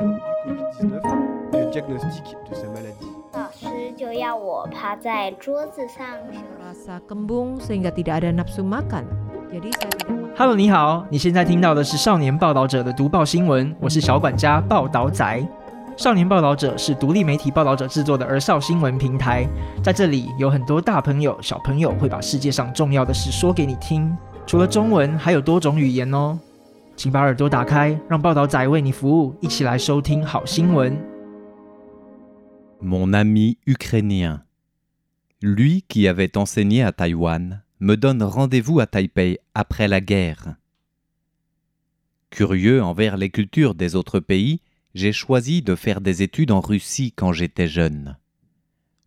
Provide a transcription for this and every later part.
du Covid-19 le diagnostic de sa maladie. 老师就要我趴在桌子上休息。Rasa kembung sehingga tidak ada nafsu makan. Jadi saya tidak. Hello，你好，你现在听到的是少年报道者的读报新闻，我是小管家报道仔。少年报道者是独立媒体报道者制作的儿少新闻平台，在这里有很多大朋友、小朋友会把世界上重要的事说给你听，除了中文，还有多种语言哦。请把耳朵打开，让报道仔为你服务，一起来收听好新闻。 Mon ami ukrainien. Lui qui avait enseigné à Taïwan me donne rendez-vous à Taipei après la guerre. Curieux envers les cultures des autres pays, j'ai choisi de faire des études en Russie quand j'étais jeune.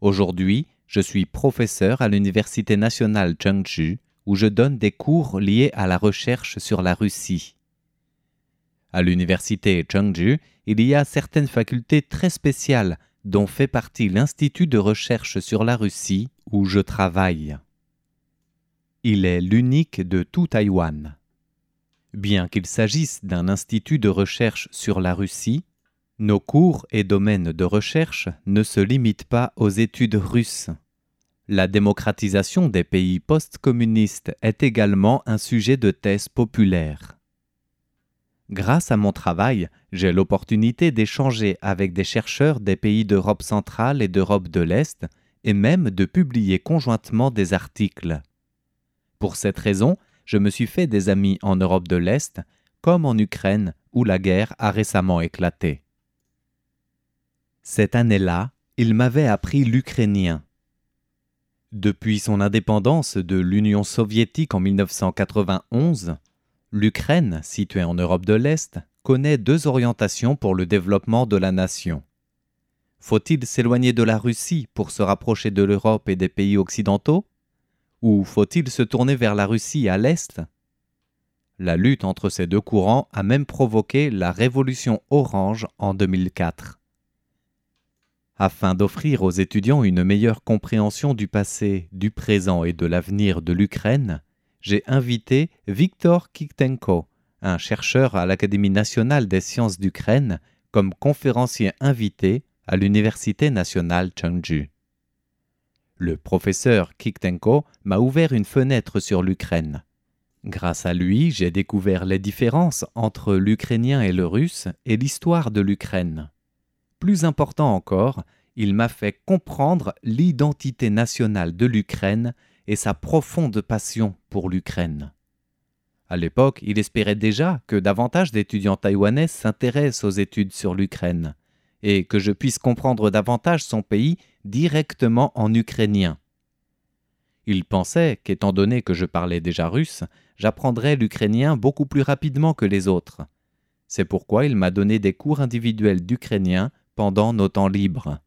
Aujourd'hui, je suis professeur à l'Université nationale Cheongju où je donne des cours liés à la recherche sur la Russie. À l'Université Cheongju, il y a certaines facultés très spéciales dont fait partie l'Institut de recherche sur la Russie où je travaille. Il est l'unique de tout Taïwan. Bien qu'il s'agisse d'un institut de recherche sur la Russie, nos cours et domaines de recherche ne se limitent pas aux études russes. La démocratisation des pays post-communistes est également un sujet de thèse populaire. Grâce à mon travail, j'ai l'opportunité d'échanger avec des chercheurs des pays d'Europe centrale et d'Europe de l'Est, et même de publier conjointement des articles. Pour cette raison, je me suis fait des amis en Europe de l'Est, comme en Ukraine, où la guerre a récemment éclaté. Cette année-là, il m'avait appris l'ukrainien. Depuis son indépendance de l'Union soviétique en 1991, l'Ukraine, située en Europe de l'Est, connaît deux orientations pour le développement de la nation. Faut-il s'éloigner de la Russie pour se rapprocher de l'Europe et des pays occidentaux? Ou faut-il se tourner vers la Russie à l'Est? La lutte entre ces deux courants a même provoqué la révolution orange en 2004. Afin d'offrir aux étudiants une meilleure compréhension du passé, du présent et de l'avenir de l'Ukraine, j'ai invité Viktor Kiktenko, un chercheur à l'Académie nationale des sciences d'Ukraine, comme conférencier invité à l'Université nationale Cheongju. Le professeur Kiktenko m'a ouvert une fenêtre sur l'Ukraine. Grâce à lui, j'ai découvert les différences entre l'ukrainien et le russe et l'histoire de l'Ukraine. Plus important encore, il m'a fait comprendre l'identité nationale de l'Ukraine et sa profonde passion pour l'Ukraine. À l'époque, il espérait déjà que davantage d'étudiants taïwanais s'intéressent aux études sur l'Ukraine et que je puisse comprendre davantage son pays directement en ukrainien. Il pensait qu'étant donné que je parlais déjà russe, j'apprendrais l'ukrainien beaucoup plus rapidement que les autres. C'est pourquoi il m'a donné des cours individuels d'ukrainien pendant nos temps libres.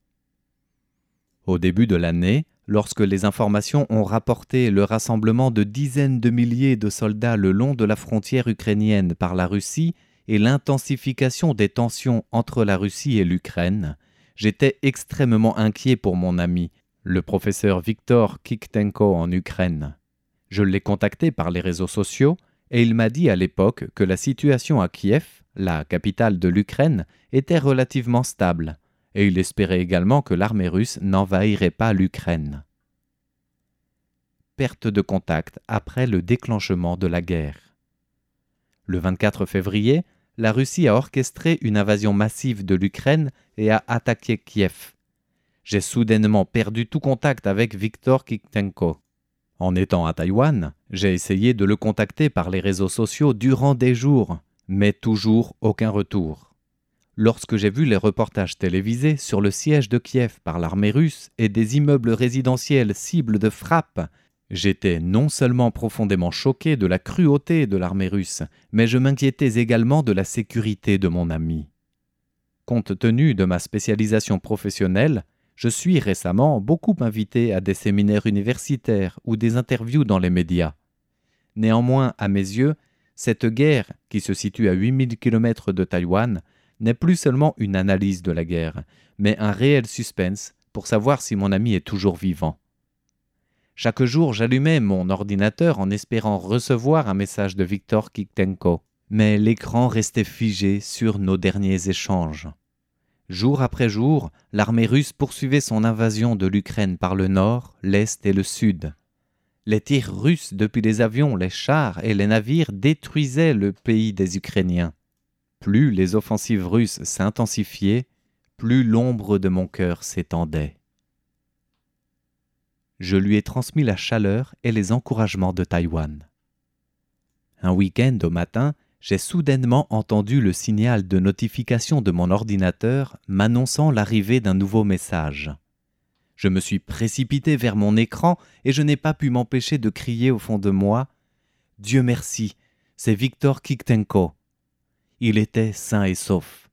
Au début de l'année, lorsque les informations ont rapporté le rassemblement de dizaines de milliers de soldats le long de la frontière ukrainienne par la Russie et l'intensification des tensions entre la Russie et l'Ukraine, j'étais extrêmement inquiet pour mon ami, le professeur Viktor Kiktenko en Ukraine. Je l'ai contacté par les réseaux sociaux et il m'a dit à l'époque que la situation à Kiev, la capitale de l'Ukraine, était relativement stable, et il espérait également que l'armée russe n'envahirait pas l'Ukraine. Perte de contact après le déclenchement de la guerre. Le 24 février, la Russie a orchestré une invasion massive de l'Ukraine et a attaqué Kiev. J'ai soudainement perdu tout contact avec Viktor Kiktenko. En étant à Taïwan, j'ai essayé de le contacter par les réseaux sociaux durant des jours, mais toujours aucun retour. Lorsque j'ai vu les reportages télévisés sur le siège de Kiev par l'armée russe et des immeubles résidentiels cibles de frappes, j'étais non seulement profondément choqué de la cruauté de l'armée russe, mais je m'inquiétais également de la sécurité de mon ami. Compte tenu de ma spécialisation professionnelle, je suis récemment beaucoup invité à des séminaires universitaires ou des interviews dans les médias. Néanmoins, à mes yeux, cette guerre, qui se situe à 8000 km de Taïwan, n'est plus seulement une analyse de la guerre, mais un réel suspense pour savoir si mon ami est toujours vivant. Chaque jour, j'allumais mon ordinateur en espérant recevoir un message de Viktor Kiktenko, mais l'écran restait figé sur nos derniers échanges. Jour après jour, l'armée russe poursuivait son invasion de l'Ukraine par le nord, l'est et le sud. Les tirs russes depuis les avions, les chars et les navires détruisaient le pays des Ukrainiens. Plus les offensives russes s'intensifiaient, plus l'ombre de mon cœur s'étendait. Je lui ai transmis la chaleur et les encouragements de Taïwan. Un week-end au matin, j'ai soudainement entendu le signal de notification de mon ordinateur m'annonçant l'arrivée d'un nouveau message. Je me suis précipité vers mon écran et je n'ai pas pu m'empêcher de crier au fond de moi Dieu merci, c'est Victor Kiktenko. Il était sain et sauf.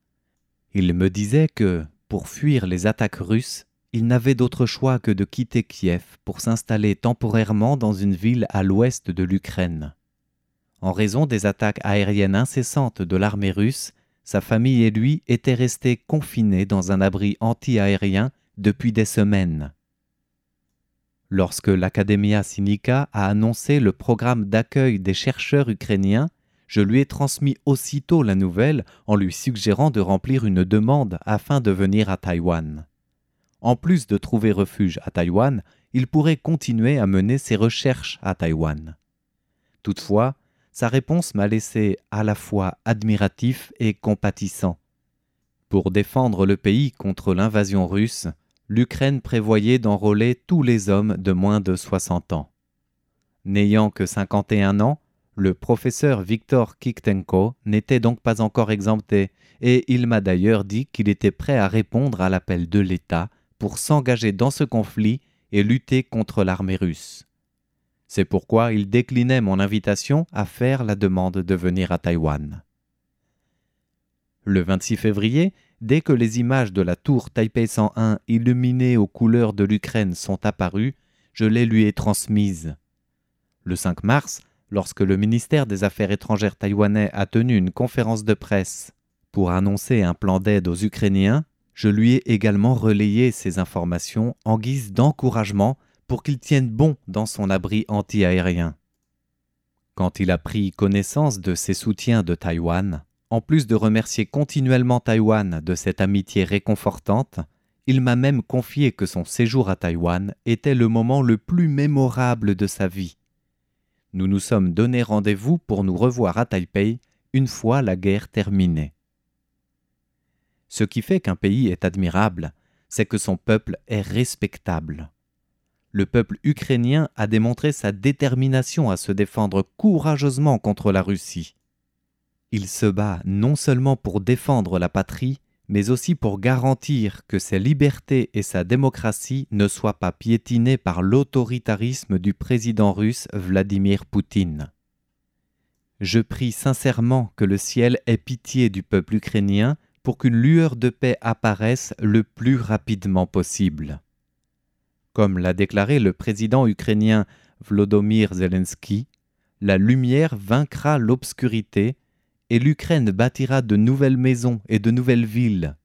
Il me disait que, pour fuir les attaques russes, il n'avait d'autre choix que de quitter Kiev pour s'installer temporairement dans une ville à l'ouest de l'Ukraine. En raison des attaques aériennes incessantes de l'armée russe, sa famille et lui étaient restés confinés dans un abri anti-aérien depuis des semaines. Lorsque l'Academia Sinica a annoncé le programme d'accueil des chercheurs ukrainiens, je lui ai transmis aussitôt la nouvelle en lui suggérant de remplir une demande afin de venir à Taïwan. En plus de trouver refuge à Taïwan, il pourrait continuer à mener ses recherches à Taïwan. Toutefois, sa réponse m'a laissé à la fois admiratif et compatissant. Pour défendre le pays contre l'invasion russe, l'Ukraine prévoyait d'enrôler tous les hommes de moins de 60 ans. N'ayant que 51 ans, le professeur Viktor Kiktenko n'était donc pas encore exempté, et il m'a d'ailleurs dit qu'il était prêt à répondre à l'appel de l'État pour s'engager dans ce conflit et lutter contre l'armée russe. C'est pourquoi il déclinait mon invitation à faire la demande de venir à Taïwan. Le 26 février, dès que les images de la tour Taipei 101 illuminée aux couleurs de l'Ukraine sont apparues, je les lui ai transmises. Le 5 mars, lorsque le ministère des Affaires étrangères taïwanais a tenu une conférence de presse pour annoncer un plan d'aide aux Ukrainiens, je lui ai également relayé ces informations en guise d'encouragement pour qu'il tienne bon dans son abri anti-aérien. Quand il a pris connaissance de ses soutiens de Taïwan, en plus de remercier continuellement Taïwan de cette amitié réconfortante, il m'a même confié que son séjour à Taïwan était le moment le plus mémorable de sa vie. Nous nous sommes donné rendez-vous pour nous revoir à Taipei une fois la guerre terminée. Ce qui fait qu'un pays est admirable, c'est que son peuple est respectable le peuple ukrainien a démontré sa détermination à se défendre courageusement contre la Russie. Il se bat non seulement pour défendre la patrie, mais aussi pour garantir que ses libertés et sa démocratie ne soient pas piétinées par l'autoritarisme du président russe Vladimir Poutine. Je prie sincèrement que le ciel ait pitié du peuple ukrainien pour qu'une lueur de paix apparaisse le plus rapidement possible. Comme l'a déclaré le président ukrainien Vlodomir Zelensky, la lumière vaincra l'obscurité et l'Ukraine bâtira de nouvelles maisons et de nouvelles villes.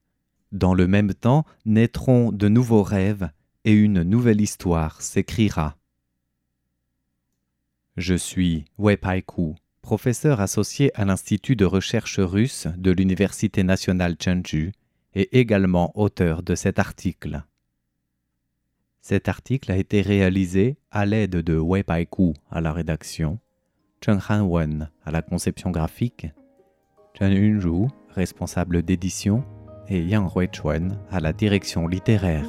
Dans le même temps naîtront de nouveaux rêves et une nouvelle histoire s'écrira. Je suis Wei Paiku, professeur associé à l'Institut de recherche russe de l'Université nationale Chengdu et également auteur de cet article. Cet article a été réalisé à l'aide de Wei Paiku à la rédaction, Cheng Han Wen à la conception graphique, Chen Yunru, responsable d'édition, et Yang Huichuan à la direction littéraire.